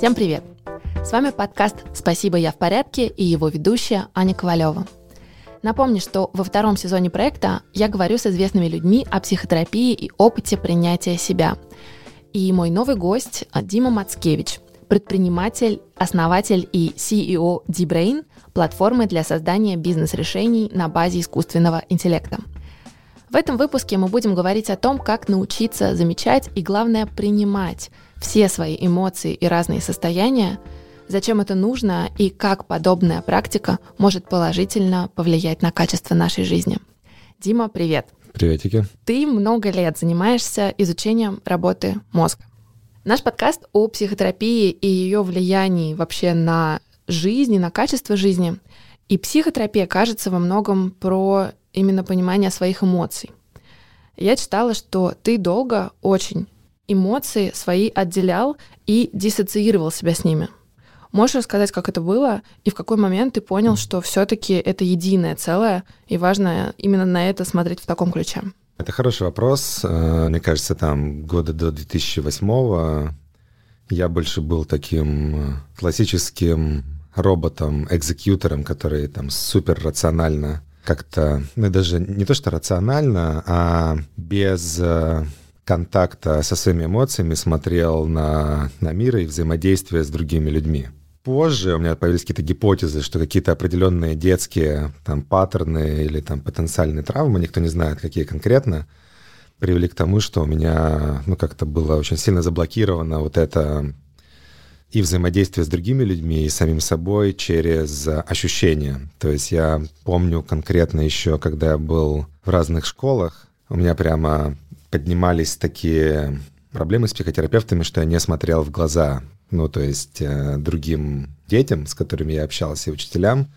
Всем привет! С вами подкаст «Спасибо, я в порядке» и его ведущая Аня Ковалева. Напомню, что во втором сезоне проекта я говорю с известными людьми о психотерапии и опыте принятия себя. И мой новый гость Дима Мацкевич, предприниматель, основатель и CEO D-Brain, платформы для создания бизнес-решений на базе искусственного интеллекта. В этом выпуске мы будем говорить о том, как научиться замечать и, главное, принимать все свои эмоции и разные состояния, зачем это нужно и как подобная практика может положительно повлиять на качество нашей жизни. Дима, привет! Приветики. Ты много лет занимаешься изучением работы мозга. Наш подкаст о психотерапии и ее влиянии вообще на жизнь и на качество жизни. И психотерапия кажется во многом про именно понимание своих эмоций. Я читала, что ты долго очень эмоции свои отделял и диссоциировал себя с ними. Можешь рассказать, как это было, и в какой момент ты понял, что все-таки это единое целое, и важно именно на это смотреть в таком ключе? Это хороший вопрос. Э, мне кажется, там года до 2008 я больше был таким э, классическим роботом-экзекьютором, который там супер рационально как-то, ну даже не то что рационально, а без э, контакта со своими эмоциями смотрел на, на мир и взаимодействие с другими людьми. Позже у меня появились какие-то гипотезы, что какие-то определенные детские там паттерны или там потенциальные травмы, никто не знает, какие конкретно, привели к тому, что у меня ну как-то было очень сильно заблокировано вот это и взаимодействие с другими людьми, и самим собой через ощущения. То есть я помню конкретно еще, когда я был в разных школах, у меня прямо поднимались такие проблемы с психотерапевтами, что я не смотрел в глаза, ну, то есть э, другим детям, с которыми я общался, и учителям,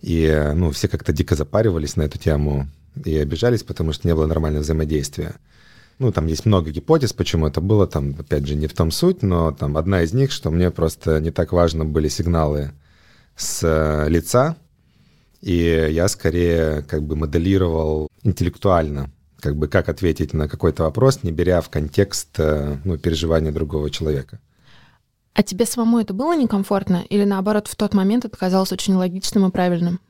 и, э, ну, все как-то дико запаривались на эту тему и обижались, потому что не было нормального взаимодействия. Ну, там есть много гипотез, почему это было, там, опять же, не в том суть, но там одна из них, что мне просто не так важно были сигналы с э, лица, и я скорее как бы моделировал интеллектуально как бы как ответить на какой-то вопрос, не беря в контекст э, ну, переживания другого человека. А тебе самому это было некомфортно? Или наоборот, в тот момент это казалось очень логичным и правильным?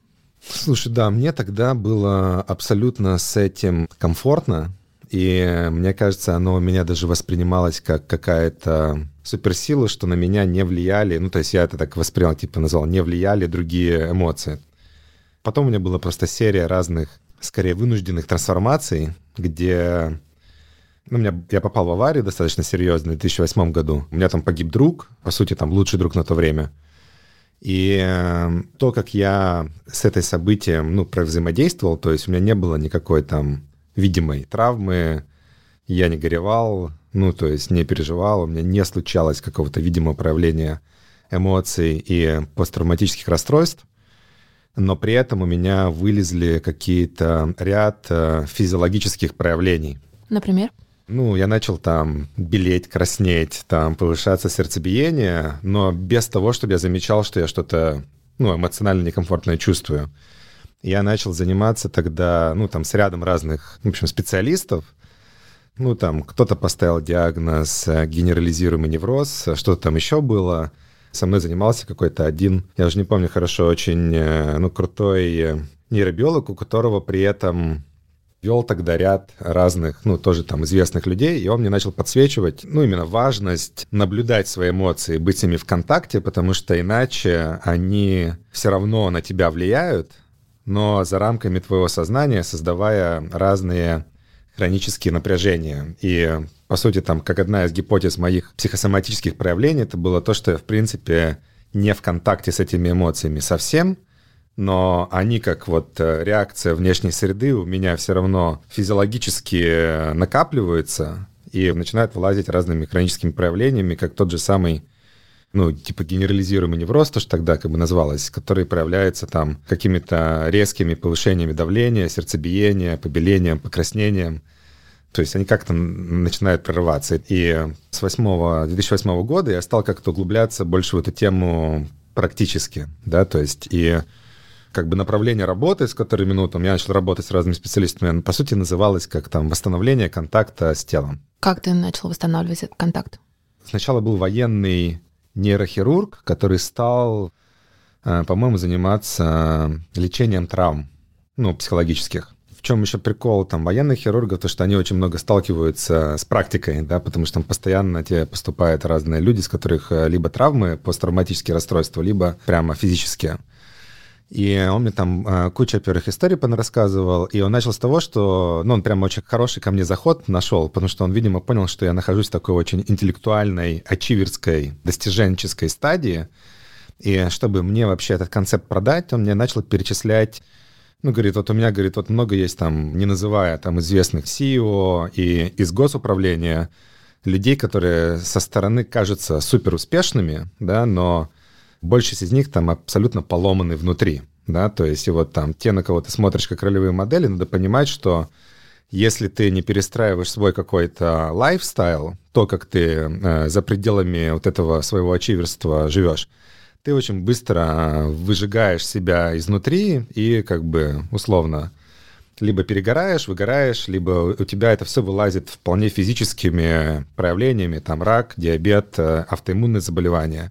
Слушай, да, мне тогда было абсолютно с этим комфортно. И мне кажется, оно у меня даже воспринималось как какая-то суперсила, что на меня не влияли, ну, то есть я это так воспринял, типа назвал, не влияли другие эмоции. Потом у меня была просто серия разных скорее вынужденных трансформаций, где ну, меня, я попал в аварию достаточно серьезно в 2008 году. У меня там погиб друг, по сути, там лучший друг на то время. И э, то, как я с этой событием, ну, взаимодействовал, то есть у меня не было никакой там видимой травмы, я не горевал, ну, то есть не переживал, у меня не случалось какого-то видимого проявления эмоций и посттравматических расстройств но при этом у меня вылезли какие-то ряд э, физиологических проявлений. Например? Ну, я начал там белеть, краснеть, там повышаться сердцебиение, но без того, чтобы я замечал, что я что-то, ну, эмоционально некомфортное чувствую. Я начал заниматься тогда, ну, там, с рядом разных, в общем, специалистов. Ну, там, кто-то поставил диагноз э, генерализируемый невроз, что-то там еще было — со мной занимался какой-то один, я уже не помню хорошо, очень э, ну, крутой э, нейробиолог, у которого при этом вел тогда ряд разных, ну, тоже там известных людей, и он мне начал подсвечивать, ну, именно важность наблюдать свои эмоции, быть с ними в контакте, потому что иначе они все равно на тебя влияют, но за рамками твоего сознания, создавая разные хронические напряжения. И, по сути, там, как одна из гипотез моих психосоматических проявлений, это было то, что я, в принципе, не в контакте с этими эмоциями совсем, но они как вот э, реакция внешней среды у меня все равно физиологически накапливаются и начинают вылазить разными хроническими проявлениями, как тот же самый ну, типа генерализируемый невроз, то, что тогда как бы называлось, который проявляется там какими-то резкими повышениями давления, сердцебиения, побелением, покраснением. То есть они как-то начинают прорываться. И с 8, 2008 года я стал как-то углубляться больше в эту тему практически, да, то есть и как бы направление работы, с которыми, ну, там, я начал работать с разными специалистами, по сути, называлось как там восстановление контакта с телом. Как ты начал восстанавливать этот контакт? Сначала был военный нейрохирург, который стал, э, по-моему, заниматься лечением травм, ну, психологических. В чем еще прикол там военных хирургов, то что они очень много сталкиваются с практикой, да, потому что там постоянно тебе поступают разные люди, с которых э, либо травмы, посттравматические расстройства, либо прямо физические. И он мне там э, кучу первых историй рассказывал, и он начал с того, что, ну, он прям очень хороший ко мне заход нашел, потому что он, видимо, понял, что я нахожусь в такой очень интеллектуальной, ачиверской, достиженческой стадии, и чтобы мне вообще этот концепт продать, он мне начал перечислять ну, говорит, вот у меня, говорит, вот много есть там, не называя там известных CEO и из госуправления, людей, которые со стороны кажутся супер успешными, да, но большинство из них там абсолютно поломаны внутри, да, то есть и вот там те, на кого ты смотришь как ролевые модели, надо понимать, что если ты не перестраиваешь свой какой-то лайфстайл, то, как ты э, за пределами вот этого своего ачиверства живешь, ты очень быстро выжигаешь себя изнутри и как бы условно либо перегораешь, выгораешь, либо у тебя это все вылазит вполне физическими проявлениями, там рак, диабет, э, автоиммунные заболевания.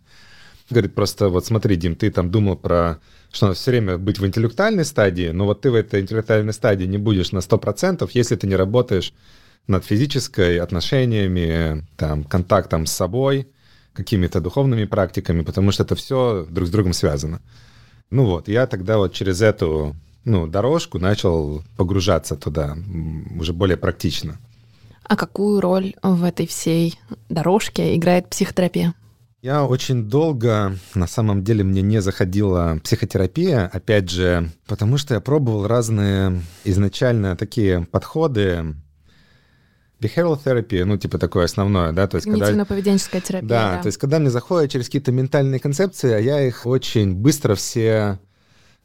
Говорит, просто вот смотри, Дим, ты там думал про что надо все время быть в интеллектуальной стадии, но вот ты в этой интеллектуальной стадии не будешь на 100%, если ты не работаешь над физической, отношениями, там, контактом с собой, какими-то духовными практиками, потому что это все друг с другом связано. Ну вот, я тогда вот через эту ну, дорожку начал погружаться туда уже более практично. А какую роль в этой всей дорожке играет психотерапия? Я очень долго, на самом деле, мне не заходила психотерапия, опять же, потому что я пробовал разные изначально такие подходы, Behavioral therapy, ну, типа такое основное, да, то есть когда... поведенческая терапия. Да, да, то есть когда мне заходят через какие-то ментальные концепции, а я их очень быстро все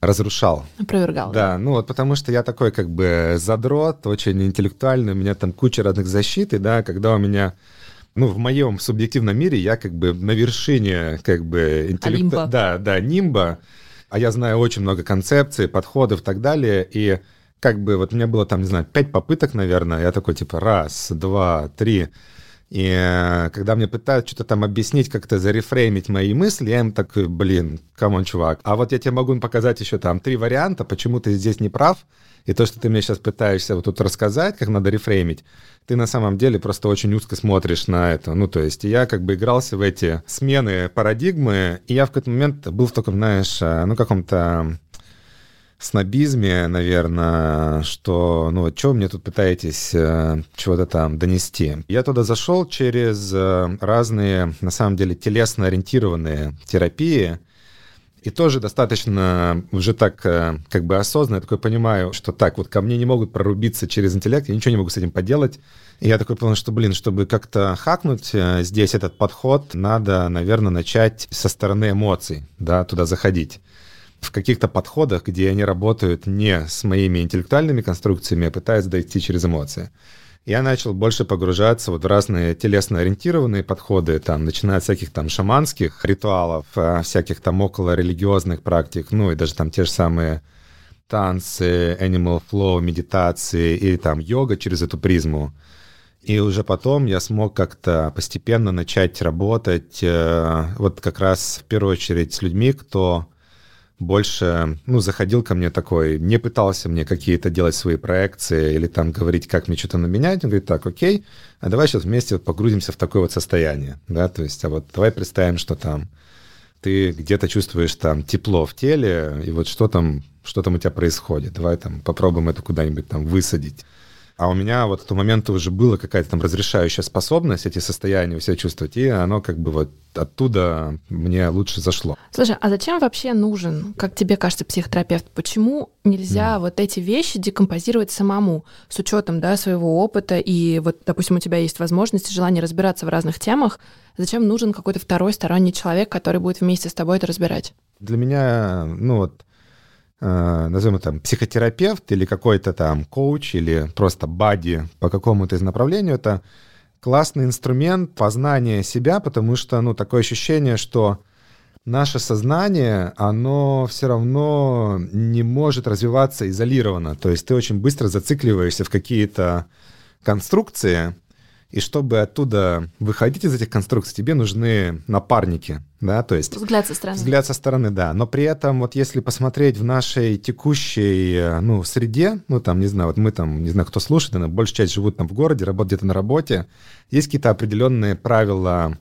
разрушал. Опровергал. Да, да, ну вот потому что я такой как бы задрот, очень интеллектуальный, у меня там куча разных защит, и да, когда у меня ну, в моем субъективном мире я как бы на вершине как бы интеллекта... Да, да, нимба, а я знаю очень много концепций, подходов и так далее, и как бы вот у меня было там, не знаю, пять попыток, наверное, я такой типа раз, два, три, и э, когда мне пытаются что-то там объяснить, как-то зарефреймить мои мысли, я им такой, блин, come on, чувак. А вот я тебе могу показать еще там три варианта, почему ты здесь не прав. И то, что ты мне сейчас пытаешься вот тут рассказать, как надо рефреймить, ты на самом деле просто очень узко смотришь на это. Ну, то есть я как бы игрался в эти смены парадигмы, и я в какой-то момент был в таком, знаешь, э, ну, каком-то снобизме, наверное, что, ну, вот что вы мне тут пытаетесь э, чего-то там донести. Я туда зашел через э, разные, на самом деле, телесно-ориентированные терапии, и тоже достаточно уже так э, как бы осознанно, я такой понимаю, что так, вот ко мне не могут прорубиться через интеллект, я ничего не могу с этим поделать. И я такой понял, что, блин, чтобы как-то хакнуть э, здесь этот подход, надо, наверное, начать со стороны эмоций, да, туда заходить в каких-то подходах, где они работают не с моими интеллектуальными конструкциями, а пытаются дойти через эмоции. Я начал больше погружаться вот в разные телесно-ориентированные подходы, там, начиная от всяких там шаманских ритуалов, а, всяких там около религиозных практик, ну и даже там те же самые танцы, animal flow, медитации или там йога через эту призму. И уже потом я смог как-то постепенно начать работать э, вот как раз в первую очередь с людьми, кто больше, ну, заходил ко мне такой, не пытался мне какие-то делать свои проекции или там говорить, как мне что-то наменять. Он говорит, так, окей, а давай сейчас вместе погрузимся в такое вот состояние, да, то есть, а вот давай представим, что там ты где-то чувствуешь там тепло в теле, и вот что там, что там у тебя происходит. Давай там попробуем это куда-нибудь там высадить. А у меня вот в тот момент уже была какая-то там разрешающая способность эти состояния все чувствовать, и оно как бы вот оттуда мне лучше зашло. Слушай, а зачем вообще нужен, как тебе кажется, психотерапевт? Почему нельзя mm. вот эти вещи декомпозировать самому с учетом да, своего опыта и вот, допустим, у тебя есть возможность и желание разбираться в разных темах, зачем нужен какой-то второй сторонний человек, который будет вместе с тобой это разбирать? Для меня, ну вот, назовем это психотерапевт или какой-то там коуч или просто бади по какому-то из направлению, это классный инструмент познания себя, потому что, ну, такое ощущение, что наше сознание, оно все равно не может развиваться изолированно. То есть ты очень быстро зацикливаешься в какие-то конструкции, И чтобы оттуда выходить из этих конструкций, тебе нужны напарники, да, то есть... Взгляд со стороны. Взгляд со стороны, да. Но при этом вот если посмотреть в нашей текущей, ну, среде, ну, там, не знаю, вот мы там, не знаю, кто слушает, но большая часть живут там в городе, работают где-то на работе, есть какие-то определенные правила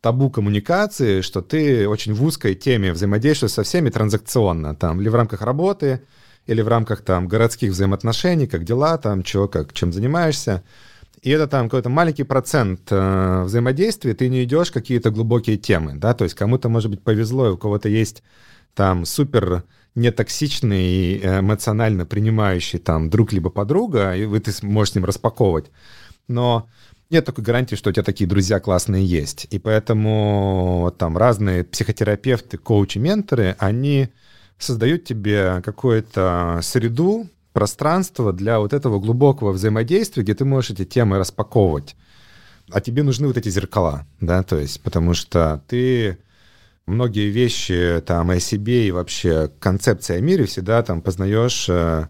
табу коммуникации, что ты очень в узкой теме взаимодействуешь со всеми транзакционно, там, или в рамках работы, или в рамках там городских взаимоотношений, как дела, там, чего, как, чем занимаешься и это там какой-то маленький процент э, взаимодействия, ты не идешь какие-то глубокие темы, да, то есть кому-то, может быть, повезло, у кого-то есть там супер нетоксичный и эмоционально принимающий там друг либо подруга, и вы ты можешь с ним распаковывать. Но нет такой гарантии, что у тебя такие друзья классные есть. И поэтому там разные психотерапевты, коучи, менторы, они создают тебе какую-то среду, пространство для вот этого глубокого взаимодействия, где ты можешь эти темы распаковывать. А тебе нужны вот эти зеркала, да, то есть, потому что ты многие вещи там о себе и вообще концепция о мире всегда там познаешь э,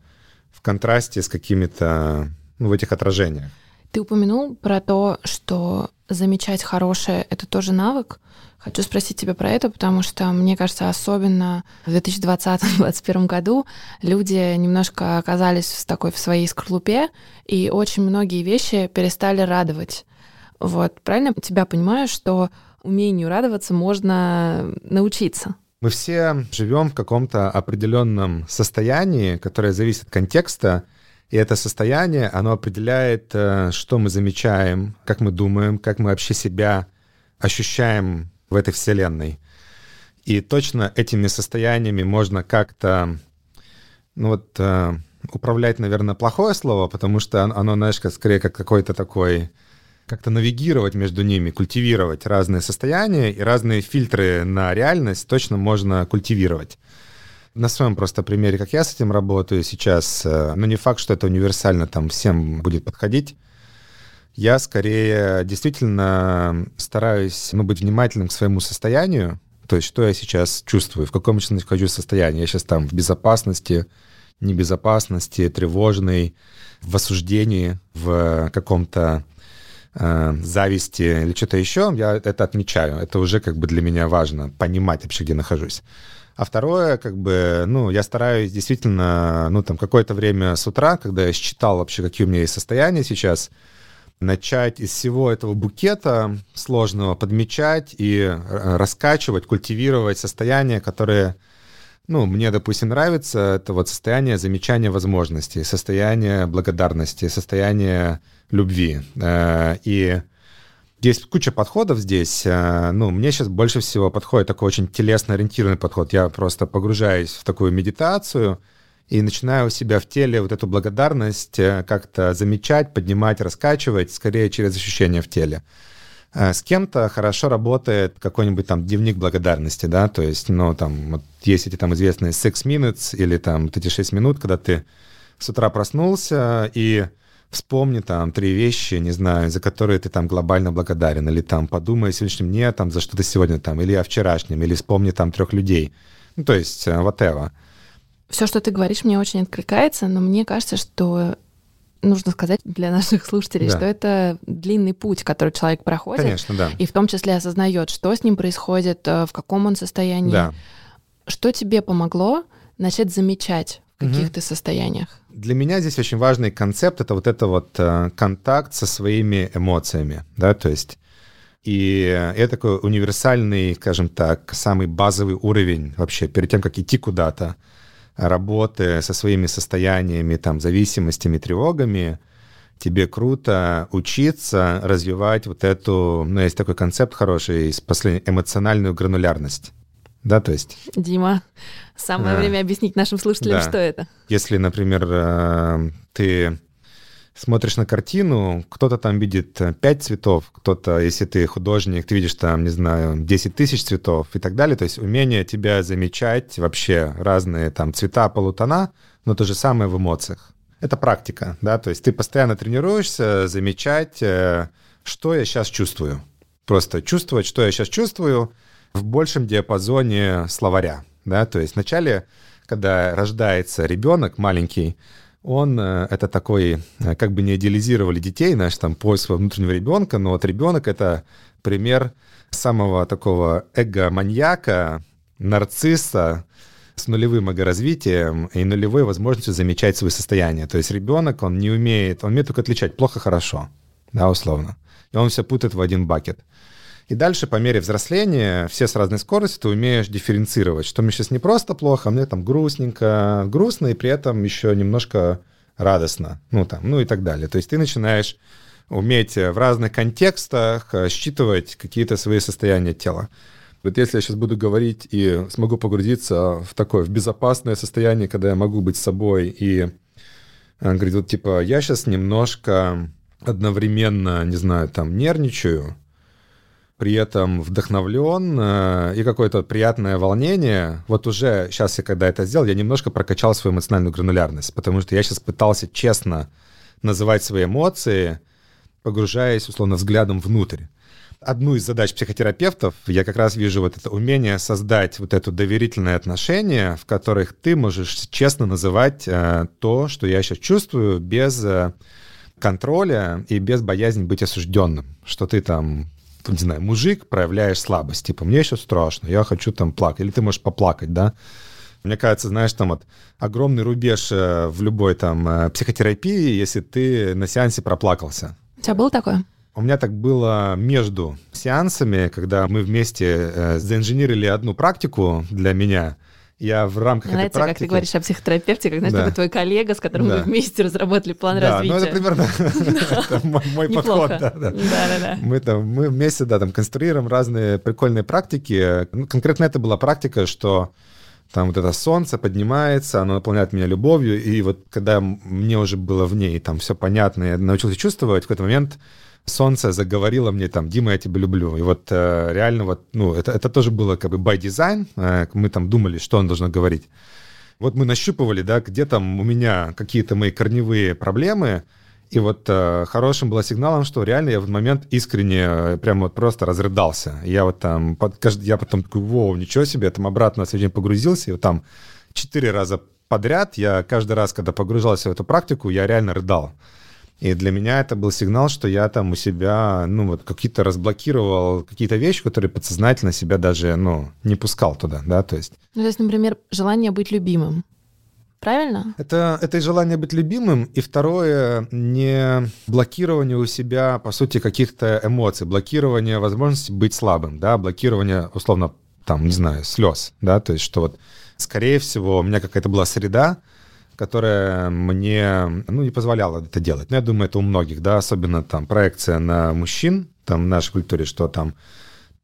в контрасте с какими-то, ну, в этих отражениях. Ты упомянул про то, что замечать хорошее — это тоже навык. Хочу спросить тебя про это, потому что, мне кажется, особенно в 2020-2021 году люди немножко оказались в такой в своей скорлупе, и очень многие вещи перестали радовать. Вот, правильно тебя понимаю, что умению радоваться можно научиться? Мы все живем в каком-то определенном состоянии, которое зависит от контекста, и это состояние, оно определяет, э, что мы замечаем, как мы думаем, как мы вообще себя ощущаем в этой вселенной. И точно этими состояниями можно как-то, ну вот, э, управлять, наверное, плохое слово, потому что оно, знаешь, как, скорее как какой-то такой, как-то навигировать между ними, культивировать разные состояния и разные фильтры на реальность точно можно культивировать. На своем просто примере, как я с этим работаю сейчас, э, ну не факт, что это универсально там всем будет подходить, я скорее действительно стараюсь ну, быть внимательным к своему состоянию, то есть что я сейчас чувствую, в каком я нахожусь состоянии. Я сейчас там в безопасности, небезопасности, тревожной, в осуждении, в каком-то э, зависти или что-то еще, я это отмечаю. Это уже как бы для меня важно, понимать вообще, где нахожусь. А второе, как бы, ну, я стараюсь действительно, ну, там, какое-то время с утра, когда я считал вообще, какие у меня есть состояния сейчас, начать из всего этого букета сложного подмечать и э, раскачивать, культивировать состояние, которое, ну, мне, допустим, нравится, это вот состояние замечания возможностей, состояние благодарности, состояние любви. Э, и есть куча подходов здесь. Э, ну, мне сейчас больше всего подходит такой очень телесно-ориентированный подход. Я просто погружаюсь в такую медитацию — и начинаю у себя в теле вот эту благодарность э, как-то замечать, поднимать, раскачивать, скорее через ощущения в теле. Э, с кем-то хорошо работает какой-нибудь там дневник благодарности, да, то есть, ну, там, вот есть эти там известные six minutes или там вот эти 6 минут, когда ты с утра проснулся и вспомни там три вещи, не знаю, за которые ты там глобально благодарен, или там подумай о сегодняшнем дне, там, за что ты сегодня там, или о вчерашнем, или вспомни там трех людей. Ну, то есть, э, whatever. Все, что ты говоришь, мне очень откликается, но мне кажется, что нужно сказать для наших слушателей, да. что это длинный путь, который человек проходит. Конечно, да. И в том числе осознает, что с ним происходит, э, в каком он состоянии. Да. Что тебе помогло начать замечать в каких-то угу. состояниях? Для меня здесь очень важный концепт это вот это вот э, контакт со своими эмоциями, да, то есть и это такой универсальный, скажем так, самый базовый уровень вообще перед тем, как идти куда-то работы со своими состояниями, там, зависимостями, тревогами, тебе круто учиться развивать вот эту, ну, есть такой концепт хороший, эмоциональную гранулярность. Да, то есть... Дима, самое а, время объяснить нашим слушателям, да. что это. Если, например, э, ты смотришь на картину, кто-то там видит э, пять цветов, кто-то, если ты художник, ты видишь там, не знаю, 10 тысяч цветов и так далее. То есть умение тебя замечать вообще разные там цвета, полутона, но то же самое в эмоциях. Это практика, да, то есть ты постоянно тренируешься замечать, э, что я сейчас чувствую. Просто чувствовать, что я сейчас чувствую в большем диапазоне словаря, да, то есть вначале, когда рождается ребенок маленький, он, э, это такой, э, как бы не идеализировали детей, знаешь, там поиск внутреннего ребенка, но вот ребенок — это пример самого такого эго-маньяка, нарцисса, с нулевым эго-развитием и нулевой возможностью замечать свои состояния. То есть ребенок, он не умеет, он умеет только отличать плохо-хорошо, да, условно. И он все путает в один бакет. И дальше, по мере взросления, все с разной скоростью, ты умеешь дифференцировать, что мне сейчас не просто плохо, а мне там грустненько, грустно, и при этом еще немножко радостно, ну там, ну и так далее. То есть ты начинаешь уметь в разных контекстах э, считывать какие-то свои состояния тела. Вот если я сейчас буду говорить и смогу погрузиться в такое, в безопасное состояние, когда я могу быть собой и э, говорит, вот типа, я сейчас немножко одновременно, не знаю, там, нервничаю, при этом вдохновлен э, и какое-то приятное волнение. Вот уже сейчас я, когда это сделал, я немножко прокачал свою эмоциональную гранулярность, потому что я сейчас пытался честно называть свои эмоции, погружаясь, условно, взглядом внутрь одну из задач психотерапевтов, я как раз вижу вот это умение создать вот это доверительное отношение, в которых ты можешь честно называть э, то, что я сейчас чувствую, без э, контроля и без боязни быть осужденным, что ты там не знаю, мужик, проявляешь слабость, типа, мне еще страшно, я хочу там плакать, или ты можешь поплакать, да, мне кажется, знаешь, там вот огромный рубеж э, в любой там э, психотерапии, если ты на сеансе проплакался. У тебя было такое? У меня так было между сеансами, когда мы вместе э, заинженерили одну практику для меня. Я в рамках Мне этой практики... как ты говоришь о психотерапевте, как, знаешь, да. твой коллега, с которым да. вы вместе разработали план да, развития. ну это примерно мой подход. Да, да. Мы, там, мы вместе да, там, конструируем разные прикольные практики. Ну, конкретно это была практика, что там вот это солнце поднимается, оно наполняет меня любовью, и вот когда мне уже было в ней там все понятно, я научился чувствовать, в какой-то момент солнце заговорило мне там, Дима, я тебя люблю. И вот э, реально вот, ну, это, это тоже было как бы by design. Э, мы там думали, что он должен говорить. Вот мы нащупывали, да, где там у меня какие-то мои корневые проблемы, и вот э, хорошим было сигналом, что реально я в момент искренне э, прям вот просто разрыдался. Я вот там, под, каждый, я потом такой, вау, ничего себе, я там обратно на следующий погрузился, и вот там четыре раза подряд, я каждый раз, когда погружался в эту практику, я реально рыдал. И для меня это был сигнал, что я там у себя, ну, вот какие-то разблокировал какие-то вещи, которые подсознательно себя даже, ну, не пускал туда, да, то есть. Ну, то есть, например, желание быть любимым. Правильно? Это, это и желание быть любимым, и второе, не блокирование у себя, по сути, каких-то эмоций, блокирование возможности быть слабым, да, блокирование, условно, там, не знаю, слез, да, то есть, что вот, скорее всего, у меня какая-то была среда, которая мне ну, не позволяла это делать. Но я думаю, это у многих, да, особенно там проекция на мужчин, там в нашей культуре, что там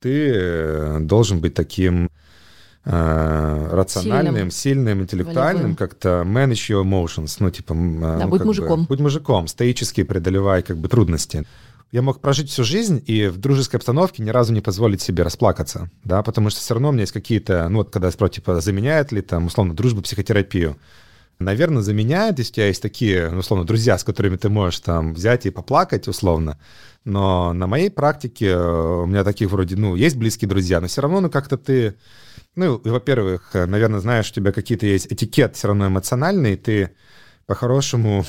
ты э, должен быть таким э, рациональным, сильным, сильным интеллектуальным, как-то manage your emotions, ну, типа... Э, да, ну, будь мужиком. Бы, будь мужиком, стоически преодолевай как бы трудности. Я мог прожить всю жизнь и в дружеской обстановке ни разу не позволить себе расплакаться, да, потому что все равно у меня есть какие-то, ну, вот когда спросят, типа, заменяет ли там, условно, дружбу психотерапию, наверное, заменяет, если у тебя есть такие, ну, условно, друзья, с которыми ты можешь там взять и поплакать, условно. Но на моей практике э, у меня таких вроде, ну, есть близкие друзья, но все равно, ну, как-то ты, ну, во-первых, наверное, знаешь, у тебя какие-то есть этикет все равно эмоциональный, ты по-хорошему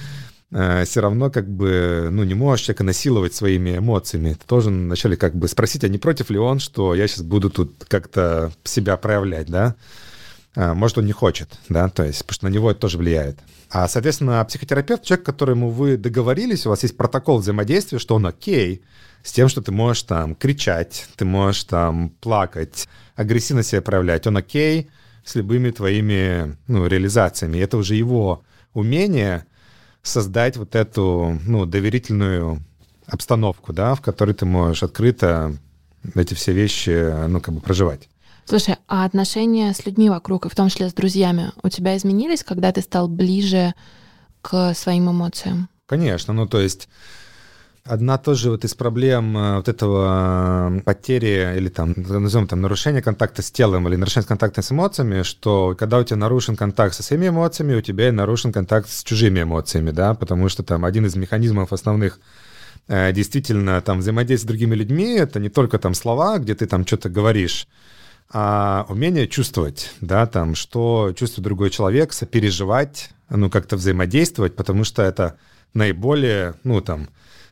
э, все равно как бы, ну, не можешь человека насиловать своими эмоциями. Ты должен вначале как бы спросить, а не против ли он, что я сейчас буду тут как-то себя проявлять, да? А, может, он не хочет, да, то есть, потому что на него это тоже влияет. А, соответственно, психотерапевт, человек, которому вы договорились, у вас есть протокол взаимодействия, что он окей, с тем, что ты можешь там кричать, ты можешь там плакать, агрессивно себя проявлять, он окей с любыми твоими, ну, реализациями. Это уже его умение создать вот эту, ну, доверительную обстановку, да, в которой ты можешь открыто эти все вещи, ну, как бы проживать. Слушай, а отношения с людьми вокруг, и в том числе с друзьями, у тебя изменились, когда ты стал ближе к своим эмоциям? Конечно, ну то есть Одна тоже вот из проблем э, вот этого э, потери или там, назовем там, нарушения контакта с телом или нарушения контакта с эмоциями, что когда у тебя нарушен контакт со своими эмоциями, у тебя и нарушен контакт с чужими эмоциями, да, потому что там один из механизмов основных э, действительно там взаимодействия с другими людьми, это не только там слова, где ты там что-то говоришь, а умение чувствовать, да, там, что чувствует другой человек, сопереживать ну, как-то взаимодействовать, потому что это наиболее, ну, там,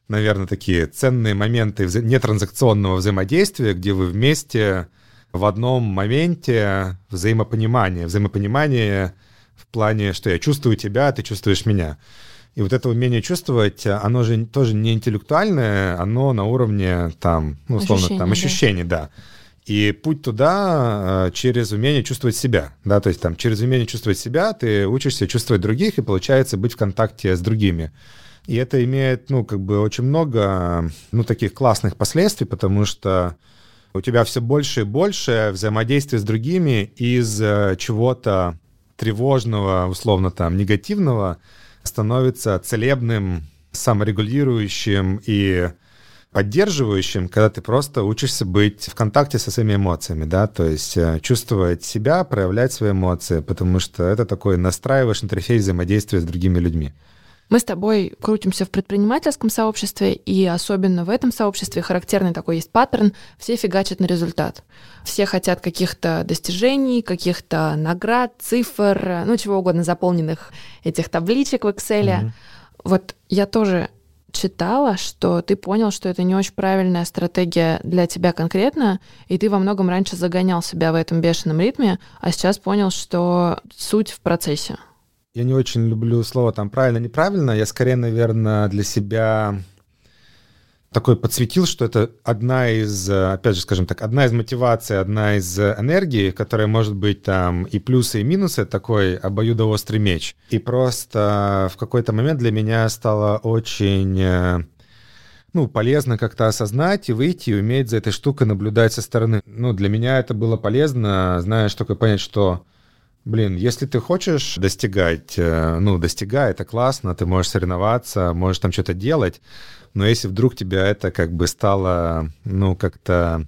наверное, такие ценные моменты вза- нетранзакционного взаимодействия, где вы вместе в одном моменте взаимопонимания, взаимопонимание в плане, что я чувствую тебя, ты чувствуешь меня. И вот это умение чувствовать, оно же тоже не интеллектуальное, оно на уровне там, ну, условно, ощущений, там, ощущений, да. да. И путь туда э, через умение чувствовать себя, да, то есть там через умение чувствовать себя ты учишься чувствовать других и получается быть в контакте с другими. И это имеет, ну, как бы очень много, ну, таких классных последствий, потому что у тебя все больше и больше взаимодействия с другими из э, чего-то тревожного, условно там, негативного, становится целебным, саморегулирующим и поддерживающим, когда ты просто учишься быть в контакте со своими эмоциями, да, то есть э, чувствовать себя, проявлять свои эмоции, потому что это такой настраиваешь интерфейс взаимодействия с другими людьми. Мы с тобой крутимся в предпринимательском сообществе, и особенно в этом сообществе характерный такой есть паттерн. Все фигачат на результат. Все хотят каких-то достижений, каких-то наград, цифр, ну чего угодно, заполненных этих табличек в Excel. Mm-hmm. Вот я тоже читала, что ты понял, что это не очень правильная стратегия для тебя конкретно, и ты во многом раньше загонял себя в этом бешеном ритме, а сейчас понял, что суть в процессе. Я не очень люблю слово там правильно-неправильно. Я скорее, наверное, для себя такой подсветил, что это одна из, опять же, скажем так, одна из мотиваций, одна из энергий, которая может быть там и плюсы, и минусы, такой обоюдоострый меч. И просто в какой-то момент для меня стало очень э, ну, полезно как-то осознать и выйти, и уметь за этой штукой наблюдать со стороны. Ну, для меня это было полезно, знаешь, только понять, что Блин, если ты хочешь достигать, э, ну, достигай, это классно, ты можешь соревноваться, можешь там что-то делать, но если вдруг тебя это как бы стало, ну, как-то...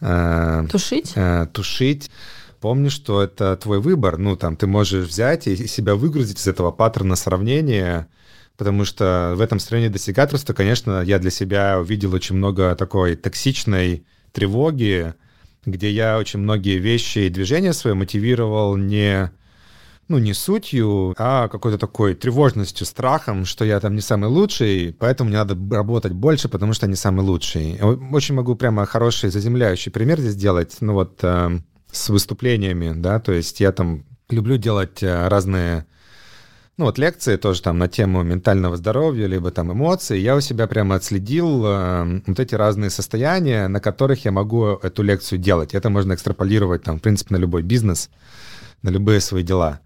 Э, тушить? Э, тушить, помни, что это твой выбор, ну, там, ты можешь взять и себя выгрузить из этого паттерна сравнения, потому что в этом сравнении достигаторства, конечно, я для себя увидел очень много такой токсичной тревоги, где я очень многие вещи и движения свои мотивировал не ну, не сутью, а какой-то такой тревожностью, страхом, что я там не самый лучший, поэтому мне надо работать больше, потому что не самый лучший. Очень могу прямо хороший заземляющий пример здесь делать, ну вот э, с выступлениями, да, то есть я там люблю делать э, разные ну вот лекции тоже там на тему ментального здоровья, либо там эмоций, я у себя прямо отследил э, вот эти разные состояния, на которых я могу эту лекцию делать. Это можно экстраполировать там, в принципе, на любой бизнес, на любые свои дела.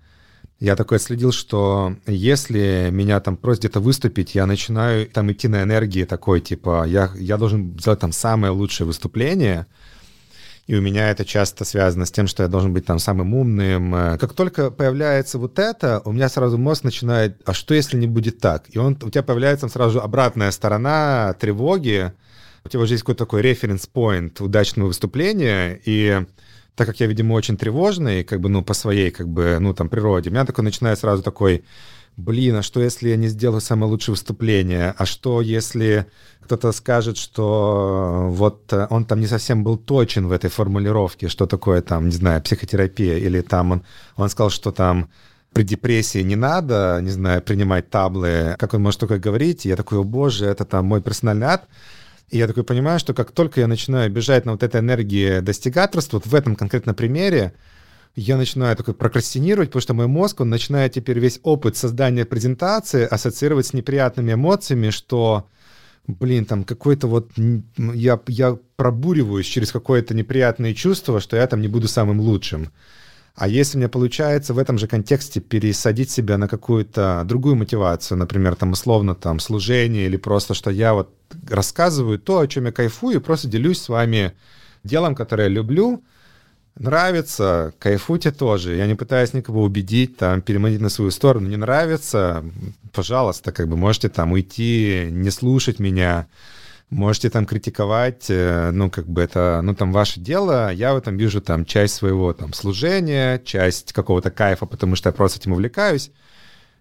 Я такой отследил, что если меня там просят где-то выступить, я начинаю там идти на энергии такой, типа, я, я должен сделать там самое лучшее выступление — и у меня это часто связано с тем, что я должен быть там самым умным. Э, как только появляется вот это, у меня сразу мозг начинает, а что если не будет так? И он, у тебя появляется сразу обратная сторона тревоги, у тебя уже есть какой-то такой референс-поинт удачного выступления, и так как я, видимо, очень тревожный, как бы, ну, по своей, как бы, ну, там, природе, у меня такой начинает сразу такой, блин, а что, если я не сделаю самое лучшее выступление? А что, если кто-то скажет, что вот э, он там не совсем был точен в этой формулировке, что такое там, не знаю, психотерапия, или там он, он сказал, что там при депрессии не надо, не знаю, принимать таблы, как он может такое говорить, я такой, о боже, это там мой персональный ад, и я такой понимаю, что как только я начинаю бежать на вот этой энергии достигаторства, вот в этом конкретном примере, я начинаю такой прокрастинировать, потому что мой мозг, он начинает теперь весь опыт создания презентации ассоциировать с неприятными эмоциями, что блин, там какой-то вот я, я пробуриваюсь через какое-то неприятное чувство, что я там не буду самым лучшим. А если мне получается в этом же контексте пересадить себя на какую-то другую мотивацию, например, там условно там служение или просто, что я вот рассказываю то, о чем я кайфую, и просто делюсь с вами делом, которое я люблю, Нравится, кайфуйте тоже. Я не пытаюсь никого убедить, там, переманить на свою сторону. Не нравится, пожалуйста, как бы можете там уйти, не слушать меня, можете там критиковать, э, ну, как бы это, ну, там, ваше дело. Я в этом вижу там часть своего там служения, часть какого-то кайфа, потому что я просто этим увлекаюсь.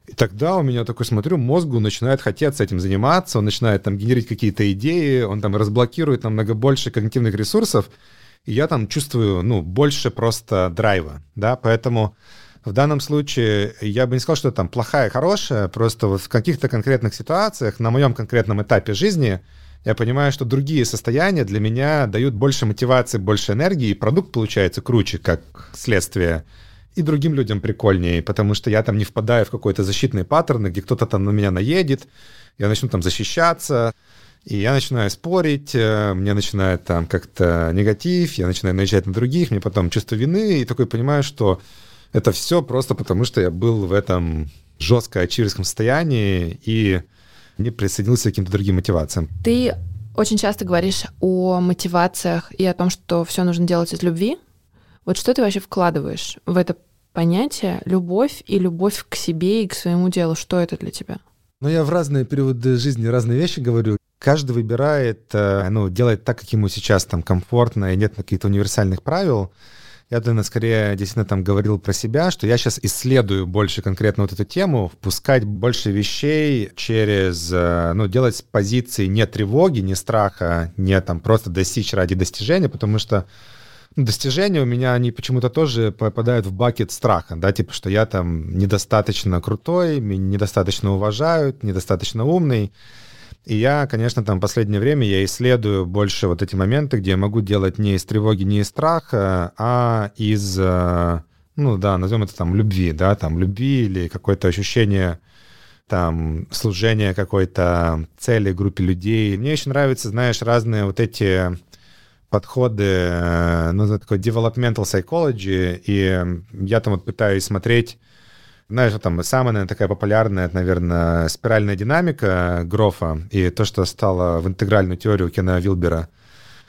И тогда у меня такой, смотрю, мозгу начинает хотеться этим заниматься, он начинает там генерить какие-то идеи, он там разблокирует намного больше когнитивных ресурсов, и я там чувствую, ну, больше просто драйва, да, поэтому В данном случае я бы не сказал, что там плохая, хорошая, просто вот в каких-то конкретных ситуациях, на моем конкретном этапе жизни, я понимаю, что другие состояния для меня дают больше мотивации, больше энергии, и продукт получается круче, как следствие. И другим людям прикольнее, потому что я там не впадаю в какой-то защитный паттерн, где кто-то там на меня наедет, я начну там защищаться, и я начинаю спорить, э, мне начинает там как-то негатив, я начинаю наезжать на других, мне потом чувство вины, и такой понимаю, что это все просто потому, что я был в этом жестко ачиверском состоянии и не присоединился к каким-то другим мотивациям. Ты очень часто говоришь о мотивациях и о том, что все нужно делать из любви. Вот что ты вообще вкладываешь в это понятие любовь и любовь к себе и к своему делу? Что это для тебя? Ну, я в разные периоды жизни разные вещи говорю. Каждый выбирает, э, ну, делает так, как ему сейчас там комфортно, и нет каких-то универсальных правил. Я, наверное, скорее действительно там говорил про себя, что я сейчас исследую больше конкретно вот эту тему, впускать больше вещей через, э, ну, делать с позиции не тревоги, не страха, не там просто достичь ради достижения, потому что ну, достижения у меня, они почему-то тоже попадают в бакет страха, да, типа, что я там недостаточно крутой, меня недостаточно уважают, недостаточно умный, и я, конечно, там последнее время я исследую больше вот эти моменты, где я могу делать не из тревоги, не из страха, а из, э, ну да, назовем это там любви, да, там любви или какое-то ощущение там служения какой-то цели группе людей. Мне очень нравятся, знаешь, разные вот эти подходы, э, ну, такой developmental psychology, и я там вот пытаюсь смотреть знаешь, там самая, наверное, такая популярная, наверное, спиральная динамика Грофа и то, что стало в интегральную теорию Кена Вилбера.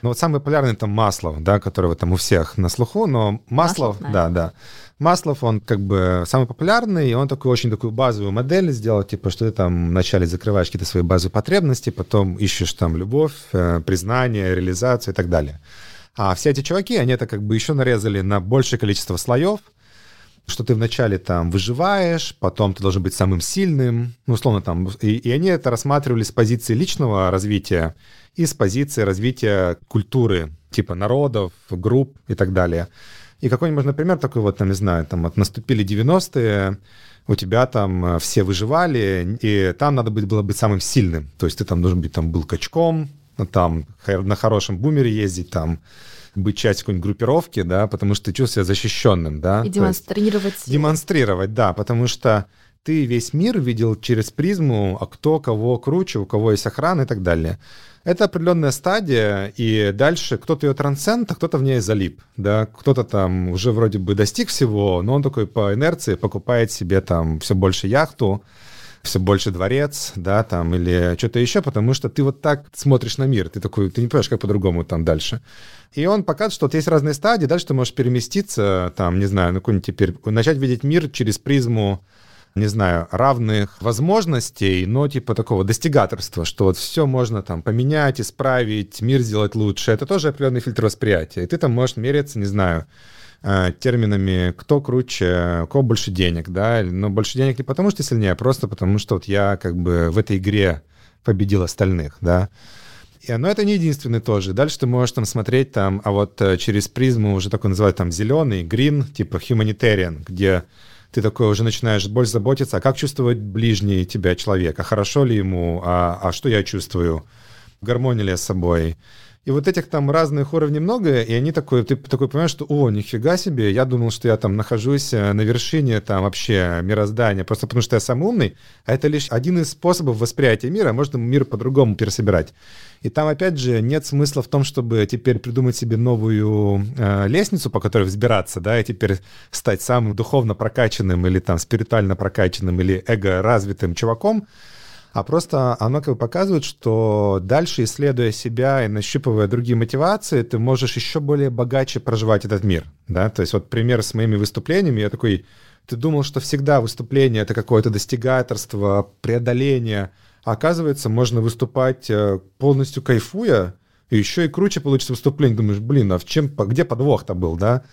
Ну вот самый популярный там Маслов, да, который там у всех на слуху, но Маслов, Маслов да, да. Маслов, он как бы самый популярный, и он такую очень такую базовую модель сделал, типа, что ты там вначале закрываешь какие-то свои базовые потребности, потом ищешь там любовь, э, признание, реализацию и так далее. А все эти чуваки, они это как бы еще нарезали на большее количество слоев, что ты вначале там выживаешь, потом ты должен быть самым сильным, ну, условно там, и, и они это рассматривали с позиции личного развития и с позиции развития культуры, типа народов, групп и так далее. И какой-нибудь, например, такой вот, там, не знаю, там, вот наступили 90-е, у тебя там э, все выживали, и там надо быть, было быть самым сильным. То есть ты там должен быть, там, был качком, там, на хорошем бумере ездить, там, быть частью какой-нибудь группировки, да, потому что ты чувствуешь себя защищенным, да. И демонстрировать. Есть, демонстрировать, да, потому что ты весь мир видел через призму, а кто кого круче, у кого есть охрана и так далее. Это определенная стадия, и дальше кто-то ее трансцент, а кто-то в ней залип, да, кто-то там уже вроде бы достиг всего, но он такой по инерции покупает себе там все больше яхту, все больше дворец, да, там, или что-то еще, потому что ты вот так смотришь на мир, ты такой, ты не понимаешь, как по-другому там дальше. И он показывает, что вот есть разные стадии, дальше ты можешь переместиться, там, не знаю, ну, какой-нибудь теперь, начать видеть мир через призму не знаю, равных возможностей, но типа такого достигаторства, что вот все можно там поменять, исправить, мир сделать лучше. Это тоже определенный фильтр восприятия. И ты там можешь мериться, не знаю, Э, терминами, кто круче, у кого больше денег, да, но больше денег не потому, что сильнее, а просто потому, что вот я как бы в этой игре победил остальных, да. И, но это не единственный тоже. Дальше ты можешь там смотреть там, а вот э, через призму уже такой называют там зеленый, green, типа humanitarian, где ты такой уже начинаешь больше заботиться, а как чувствовать ближний тебя человек, а хорошо ли ему, а, а что я чувствую, гармония ли я с собой, и вот этих там разных уровней много, и они такой, ты такой понимаешь, что, о, нифига себе, я думал, что я там нахожусь э, на вершине там вообще мироздания, просто потому что я самый умный, а это лишь один из способов восприятия мира, можно мир по-другому пересобирать. И там, опять же, нет смысла в том, чтобы теперь придумать себе новую э, лестницу, по которой взбираться, да, и теперь стать самым духовно прокачанным или там спиритуально прокачанным или эго-развитым чуваком, а просто оно как бы показывает, что дальше, исследуя себя и нащупывая другие мотивации, ты можешь еще более богаче проживать этот мир, да, то есть вот пример с моими выступлениями, я такой, ты думал, что всегда выступление — это какое-то достигаторство, преодоление, а оказывается, можно выступать э, полностью кайфуя, и еще и круче получится выступление. Думаешь, блин, а в чем, где подвох-то был, да?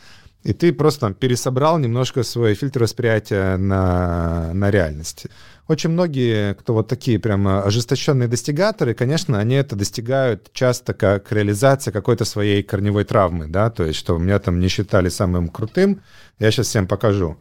И ты просто там пересобрал немножко свой фильтр восприятия на, на реальность. Очень многие, кто вот такие прям ожесточенные достигаторы, конечно, они это достигают часто как реализация какой-то своей корневой травмы, да, то есть, что меня там не считали самым крутым, я сейчас всем покажу.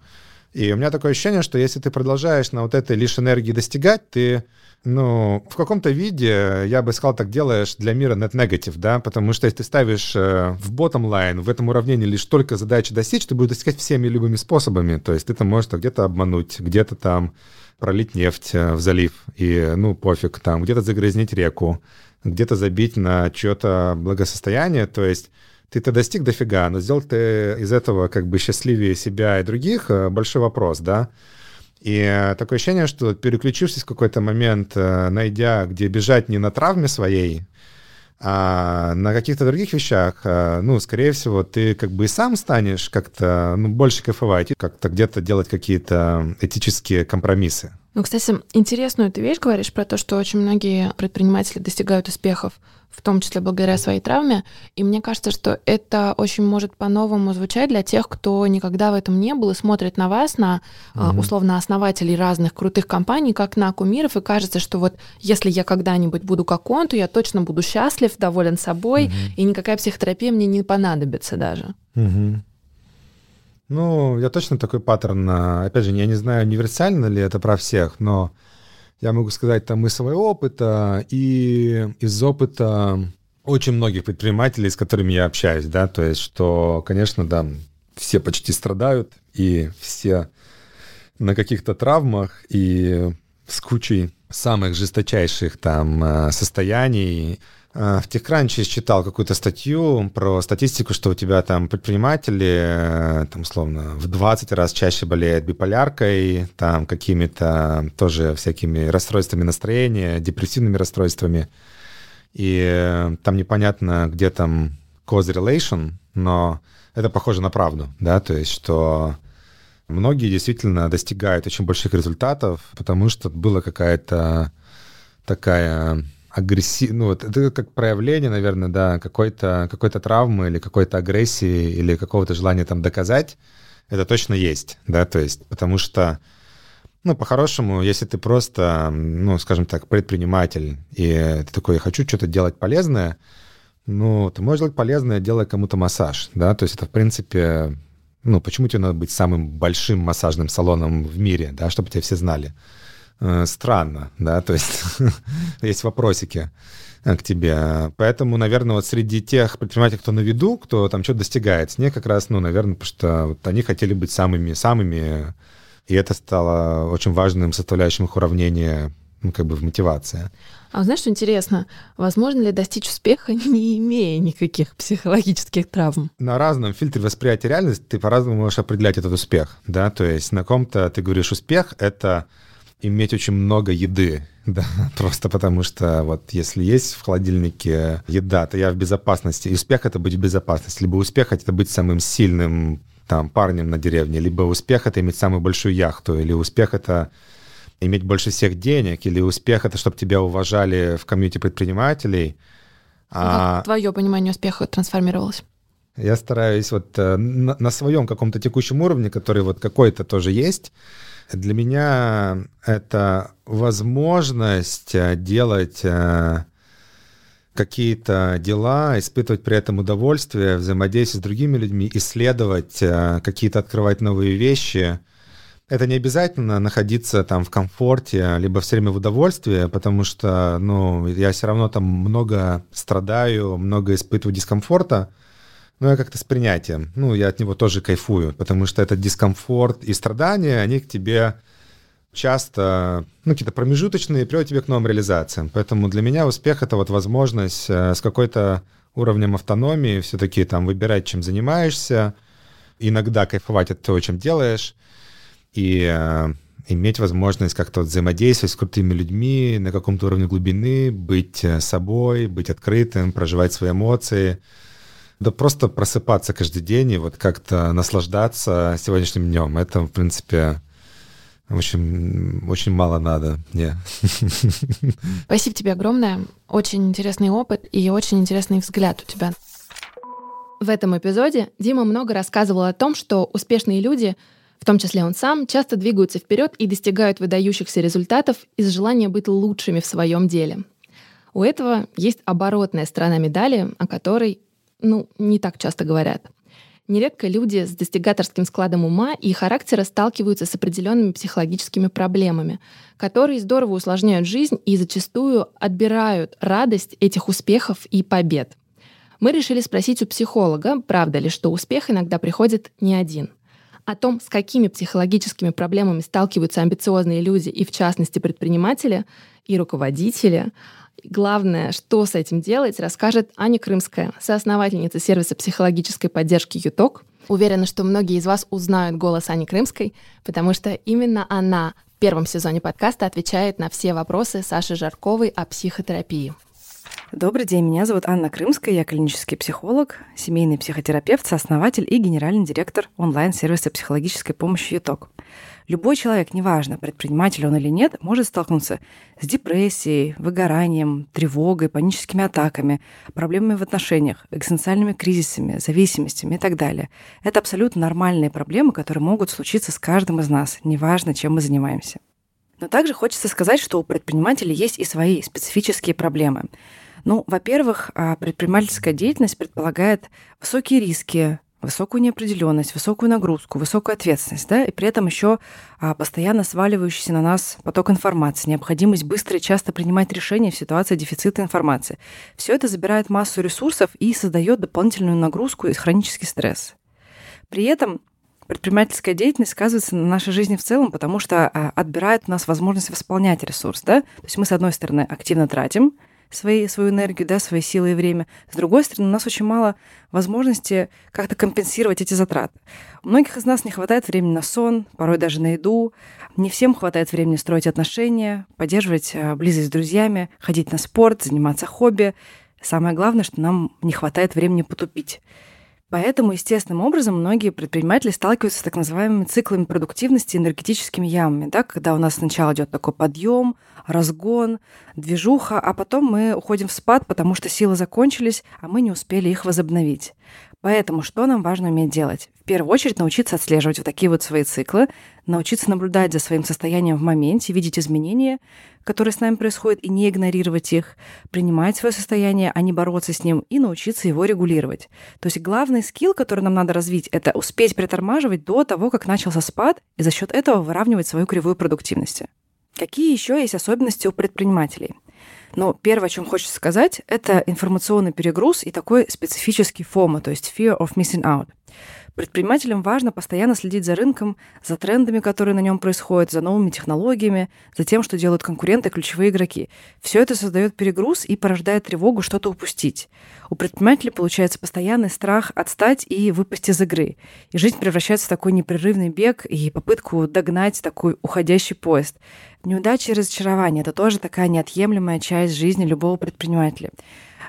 И у меня такое ощущение, что если ты продолжаешь на вот этой лишь энергии достигать, ты ну, в каком-то виде, я бы сказал, так делаешь для мира net negative, да, потому что если ты ставишь э, в bottom line, в этом уравнении лишь только задачи достичь, ты будешь достигать всеми любыми способами. То есть ты там можешь где-то обмануть, где-то там пролить нефть э, в залив, и, ну, пофиг, там, где-то загрязнить реку, где-то забить на чье-то благосостояние, то есть ты-то достиг дофига, но сделал ты из этого как бы счастливее себя и других, э, большой вопрос, да? И э, такое ощущение, что переключившись в какой-то момент, найдя, где бежать не на травме своей, а на каких-то других вещах, ну, скорее всего, ты как бы и сам станешь как-то ну, больше кайфовать, как-то где-то делать какие-то этические компромиссы. Ну, кстати, интересную ты вещь говоришь про то, что очень многие предприниматели достигают успехов, в том числе благодаря своей травме. И мне кажется, что это очень может по-новому звучать для тех, кто никогда в этом не был и смотрит на вас, на угу. условно основателей разных крутых компаний, как на кумиров, и кажется, что вот если я когда-нибудь буду как он, то я точно буду счастлив, доволен собой, угу. и никакая психотерапия мне не понадобится даже. Угу. Ну, я точно такой паттерн. Опять же, я не знаю, универсально ли это про всех, но я могу сказать там из своего опыта и из опыта очень многих предпринимателей, с которыми я общаюсь, да, то есть, что, конечно, да, все почти страдают, и все на каких-то травмах, и с кучей самых жесточайших там э, состояний, в TechCrunch читал какую-то статью про статистику, что у тебя там предприниматели, э, там, условно, в 20 раз чаще болеют биполяркой, там, какими-то тоже всякими расстройствами настроения, депрессивными расстройствами. И э, там непонятно, где там cause relation, но это похоже на правду, да, то есть, что многие действительно достигают очень больших результатов, потому что была какая-то такая агрессив... Ну, вот это как проявление, наверное, да, какой-то какой травмы или какой-то агрессии или какого-то желания там доказать, это точно есть, да, то есть, потому что, ну, по-хорошему, если ты просто, ну, скажем так, предприниматель, и ты такой, я хочу что-то делать полезное, ну, ты можешь делать полезное, делая кому-то массаж, да, то есть это, в принципе, ну, почему тебе надо быть самым большим массажным салоном в мире, да, чтобы тебя все знали? Э, странно, да, то есть есть вопросики э, к тебе. Поэтому, наверное, вот среди тех предпринимателей, кто на виду, кто там что-то достигает, с ней как раз, ну, наверное, потому что вот они хотели быть самыми-самыми, и это стало очень важным составляющим их уравнения, ну, как бы в мотивации. А знаешь, что интересно? Возможно ли достичь успеха, не имея никаких психологических травм? На разном фильтре восприятия реальности ты по-разному можешь определять этот успех, да, то есть на ком-то ты говоришь успех — это иметь очень много еды, да, просто потому что вот если есть в холодильнике еда, то я в безопасности. И успех — это быть в безопасности. Либо успех — это быть самым сильным там парнем на деревне, либо успех — это иметь самую большую яхту, или успех — это иметь больше всех денег, или успех — это чтобы тебя уважали в комьюнити предпринимателей. А... Как твое понимание успеха трансформировалось? Я стараюсь вот э, на, на своем каком-то текущем уровне, который вот какой-то тоже есть, для меня это возможность э, делать э, какие-то дела, испытывать при этом удовольствие, взаимодействовать с другими людьми, исследовать, э, какие-то открывать новые вещи. Это не обязательно находиться там в комфорте, либо все время в удовольствии, потому что, ну, я все равно там много страдаю, много испытываю дискомфорта, но я как-то с принятием. Ну, я от него тоже кайфую, потому что этот дискомфорт и страдания, они к тебе часто, ну, какие-то промежуточные, приводят тебя к новым реализациям. Поэтому для меня успех — это вот возможность э, с какой-то уровнем автономии все-таки там выбирать, чем занимаешься, иногда кайфовать от того, чем делаешь, и э, иметь возможность как-то взаимодействовать с крутыми людьми на каком-то уровне глубины, быть э, собой, быть открытым, проживать свои эмоции — да просто просыпаться каждый день и вот как-то наслаждаться сегодняшним днем. Это, в принципе, очень, очень мало надо мне. Спасибо тебе огромное. Очень интересный опыт и очень интересный взгляд у тебя. В этом эпизоде Дима много рассказывал о том, что успешные люди, в том числе он сам, часто двигаются вперед и достигают выдающихся результатов из желания быть лучшими в своем деле. У этого есть оборотная сторона медали, о которой ну, не так часто говорят. Нередко люди с достигаторским складом ума и характера сталкиваются с определенными психологическими проблемами, которые здорово усложняют жизнь и зачастую отбирают радость этих успехов и побед. Мы решили спросить у психолога, правда ли, что успех иногда приходит не один. О том, с какими психологическими проблемами сталкиваются амбициозные люди и, в частности, предприниматели и руководители, Главное, что с этим делать, расскажет Аня Крымская, соосновательница сервиса психологической поддержки «Юток». Уверена, что многие из вас узнают голос Ани Крымской, потому что именно она в первом сезоне подкаста отвечает на все вопросы Саши Жарковой о психотерапии. Добрый день, меня зовут Анна Крымская, я клинический психолог, семейный психотерапевт, сооснователь и генеральный директор онлайн-сервиса психологической помощи «Юток». Любой человек, неважно, предприниматель он или нет, может столкнуться с депрессией, выгоранием, тревогой, паническими атаками, проблемами в отношениях, экзистенциальными кризисами, зависимостями и так далее. Это абсолютно нормальные проблемы, которые могут случиться с каждым из нас, неважно, чем мы занимаемся. Но также хочется сказать, что у предпринимателей есть и свои специфические проблемы. Ну, во-первых, а, предпринимательская деятельность предполагает высокие риски, высокую неопределенность, высокую нагрузку, высокую ответственность, да, и при этом еще а, постоянно сваливающийся на нас поток информации, необходимость быстро и часто принимать решения в ситуации дефицита информации. Все это забирает массу ресурсов и создает дополнительную нагрузку и хронический стресс. При этом предпринимательская деятельность сказывается на нашей жизни в целом, потому что а, отбирает у нас возможность восполнять ресурс. Да? То есть мы, с одной стороны, активно тратим, свои, свою энергию, да, свои силы и время. С другой стороны, у нас очень мало возможности как-то компенсировать эти затраты. У многих из нас не хватает времени на сон, порой даже на еду. Не всем хватает времени строить отношения, поддерживать э, близость с друзьями, ходить на спорт, заниматься хобби. Самое главное, что нам не хватает времени потупить. Поэтому естественным образом многие предприниматели сталкиваются с так называемыми циклами продуктивности энергетическими ямами, да, когда у нас сначала идет такой подъем, разгон, движуха, а потом мы уходим в спад, потому что силы закончились, а мы не успели их возобновить. Поэтому что нам важно уметь делать? В первую очередь научиться отслеживать вот такие вот свои циклы, научиться наблюдать за своим состоянием в моменте, видеть изменения, которые с нами происходят, и не игнорировать их, принимать свое состояние, а не бороться с ним, и научиться его регулировать. То есть главный скилл, который нам надо развить, это успеть притормаживать до того, как начался спад, и за счет этого выравнивать свою кривую продуктивности. Какие еще есть особенности у предпринимателей? Но первое, о чем хочется сказать, это информационный перегруз и такой специфический FOMO, то есть fear of missing out. Предпринимателям важно постоянно следить за рынком, за трендами, которые на нем происходят, за новыми технологиями, за тем, что делают конкуренты, ключевые игроки. Все это создает перегруз и порождает тревогу что-то упустить. У предпринимателей получается постоянный страх отстать и выпасть из игры. И жизнь превращается в такой непрерывный бег и попытку догнать такой уходящий поезд. Неудачи и разочарования — это тоже такая неотъемлемая часть жизни любого предпринимателя.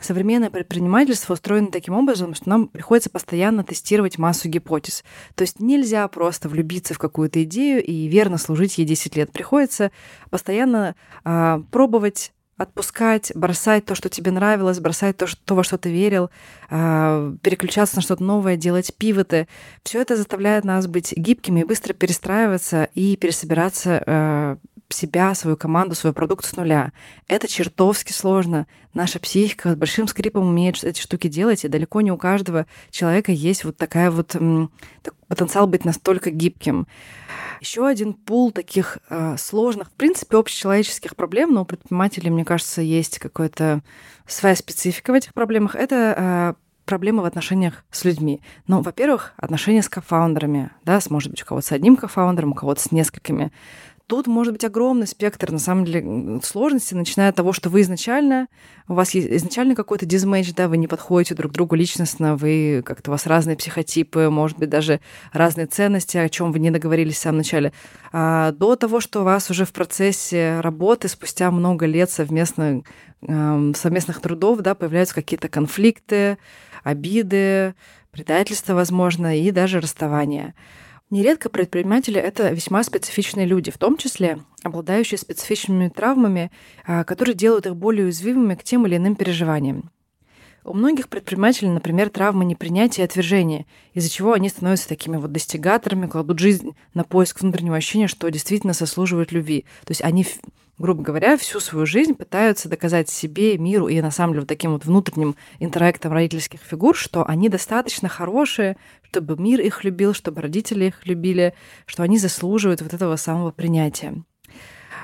Современное предпринимательство устроено таким образом, что нам приходится постоянно тестировать массу гипотез. То есть нельзя просто влюбиться в какую-то идею и верно служить ей 10 лет. Приходится постоянно э, пробовать отпускать, бросать то, что тебе нравилось, бросать то, что, то во что ты верил, э, переключаться на что-то новое, делать пивоты. Все это заставляет нас быть гибкими и быстро перестраиваться и пересобираться э, себя, свою команду, свой продукт с нуля. Это чертовски сложно. Наша психика с большим скрипом умеет эти штуки делать, и далеко не у каждого человека есть вот такая вот потенциал быть настолько гибким. Еще один пул таких э, сложных, в принципе, общечеловеческих проблем, но у предпринимателей, мне кажется, есть какая-то своя специфика в этих проблемах. Это э, проблемы в отношениях с людьми. Ну, во-первых, отношения с кофаундерами, да, с, может быть, у кого-то с одним кофаундером, у кого-то с несколькими. Тут может быть огромный спектр, на самом деле, сложностей, начиная от того, что вы изначально, у вас есть изначально какой-то дизмейдж, да, вы не подходите друг другу личностно, вы как-то у вас разные психотипы, может быть, даже разные ценности, о чем вы не договорились в самом начале, а до того, что у вас уже в процессе работы, спустя много лет совместно, совместных трудов, да, появляются какие-то конфликты, обиды, предательство, возможно, и даже расставание. Нередко предприниматели — это весьма специфичные люди, в том числе обладающие специфичными травмами, а, которые делают их более уязвимыми к тем или иным переживаниям. У многих предпринимателей, например, травмы непринятия и отвержения, из-за чего они становятся такими вот достигаторами, кладут жизнь на поиск внутреннего ощущения, что действительно заслуживают любви. То есть они грубо говоря, всю свою жизнь пытаются доказать себе, миру и, на самом деле, вот таким вот внутренним интерактом родительских фигур, что они достаточно хорошие, чтобы мир их любил, чтобы родители их любили, что они заслуживают вот этого самого принятия.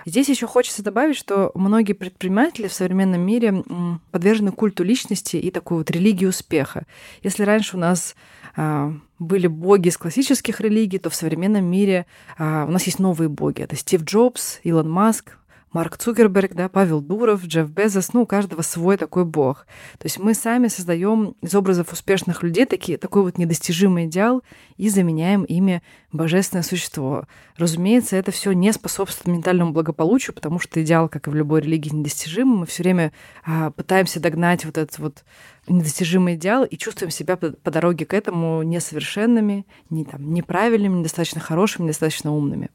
Здесь еще хочется добавить, что многие предприниматели в современном мире подвержены культу личности и такой вот религии успеха. Если раньше у нас а, были боги из классических религий, то в современном мире а, у нас есть новые боги. Это Стив Джобс, Илон Маск, Марк Цукерберг, да, Павел Дуров, Джефф Безос, ну, у каждого свой такой бог. То есть мы сами создаем из образов успешных людей такие, такой вот недостижимый идеал и заменяем ими божественное существо. Разумеется, это все не способствует ментальному благополучию, потому что идеал, как и в любой религии, недостижимый. Мы все время а, пытаемся догнать вот этот вот недостижимый идеал и чувствуем себя по, по дороге к этому несовершенными, не, там, неправильными, недостаточно хорошими, недостаточно умными.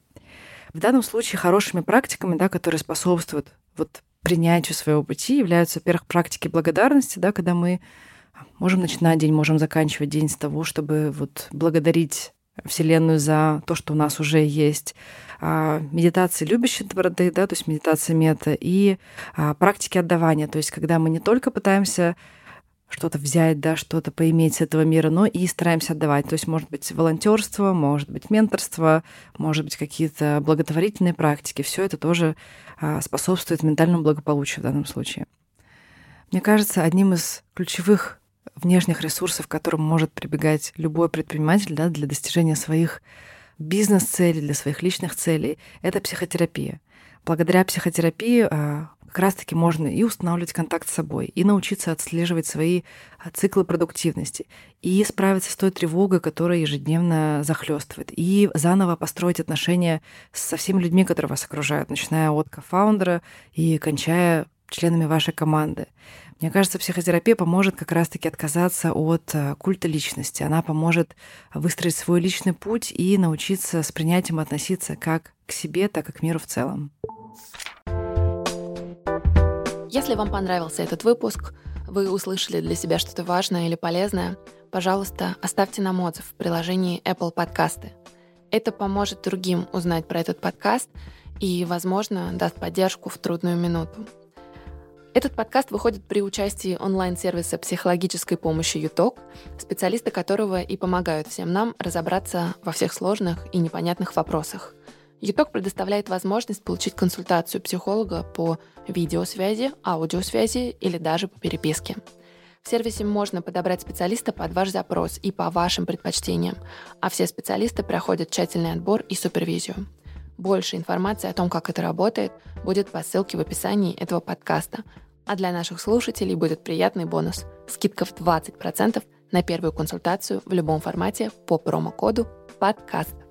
В данном случае хорошими практиками, да, которые способствуют вот принятию своего пути, являются, во-первых, практики благодарности, да, когда мы можем начинать день, можем заканчивать день с того, чтобы вот благодарить Вселенную за то, что у нас уже есть, а, медитации любящей доброты, да, то есть медитация мета, и а, практики отдавания, то есть когда мы не только пытаемся что-то взять, да, что-то поиметь с этого мира, но и стараемся отдавать. То есть, может быть, волонтерство, может быть, менторство, может быть, какие-то благотворительные практики. Все это тоже а, способствует ментальному благополучию в данном случае. Мне кажется, одним из ключевых внешних ресурсов, к которым может прибегать любой предприниматель да, для достижения своих бизнес-целей, для своих личных целей, это психотерапия. Благодаря психотерапии а, как раз-таки можно и устанавливать контакт с собой, и научиться отслеживать свои а, циклы продуктивности, и справиться с той тревогой, которая ежедневно захлестывает, и заново построить отношения со всеми людьми, которые вас окружают, начиная от кофаундера и кончая членами вашей команды. Мне кажется, психотерапия поможет как раз-таки отказаться от а, культа личности. Она поможет выстроить свой личный путь и научиться с принятием относиться как к себе, так и к миру в целом. Если вам понравился этот выпуск, вы услышали для себя что-то важное или полезное, пожалуйста, оставьте нам отзыв в приложении Apple Podcasts. Это поможет другим узнать про этот подкаст и, возможно, даст поддержку в трудную минуту. Этот подкаст выходит при участии онлайн-сервиса психологической помощи ЮТОК, специалисты которого и помогают всем нам разобраться во всех сложных и непонятных вопросах. ЮТОК предоставляет возможность получить консультацию психолога по видеосвязи, аудиосвязи или даже по переписке. В сервисе можно подобрать специалиста под ваш запрос и по вашим предпочтениям, а все специалисты проходят тщательный отбор и супервизию. Больше информации о том, как это работает, будет по ссылке в описании этого подкаста. А для наших слушателей будет приятный бонус – скидка в 20% на первую консультацию в любом формате по промокоду «Подкаст».